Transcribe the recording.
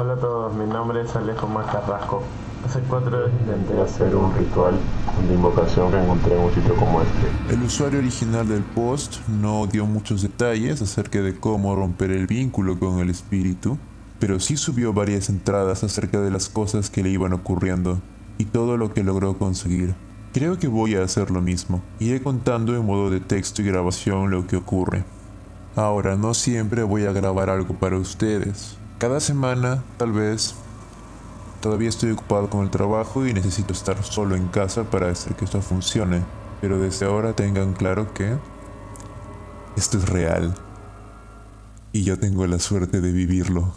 Hola a todos, mi nombre es Alejo Macarrasco. Hace cuatro horas intenté hacer un ritual de invocación que encontré en un sitio como este. El usuario original del post no dio muchos detalles acerca de cómo romper el vínculo con el espíritu, pero sí subió varias entradas acerca de las cosas que le iban ocurriendo y todo lo que logró conseguir. Creo que voy a hacer lo mismo. Iré contando en modo de texto y grabación lo que ocurre. Ahora, no siempre voy a grabar algo para ustedes. Cada semana, tal vez, todavía estoy ocupado con el trabajo y necesito estar solo en casa para hacer que esto funcione. Pero desde ahora tengan claro que esto es real. Y yo tengo la suerte de vivirlo.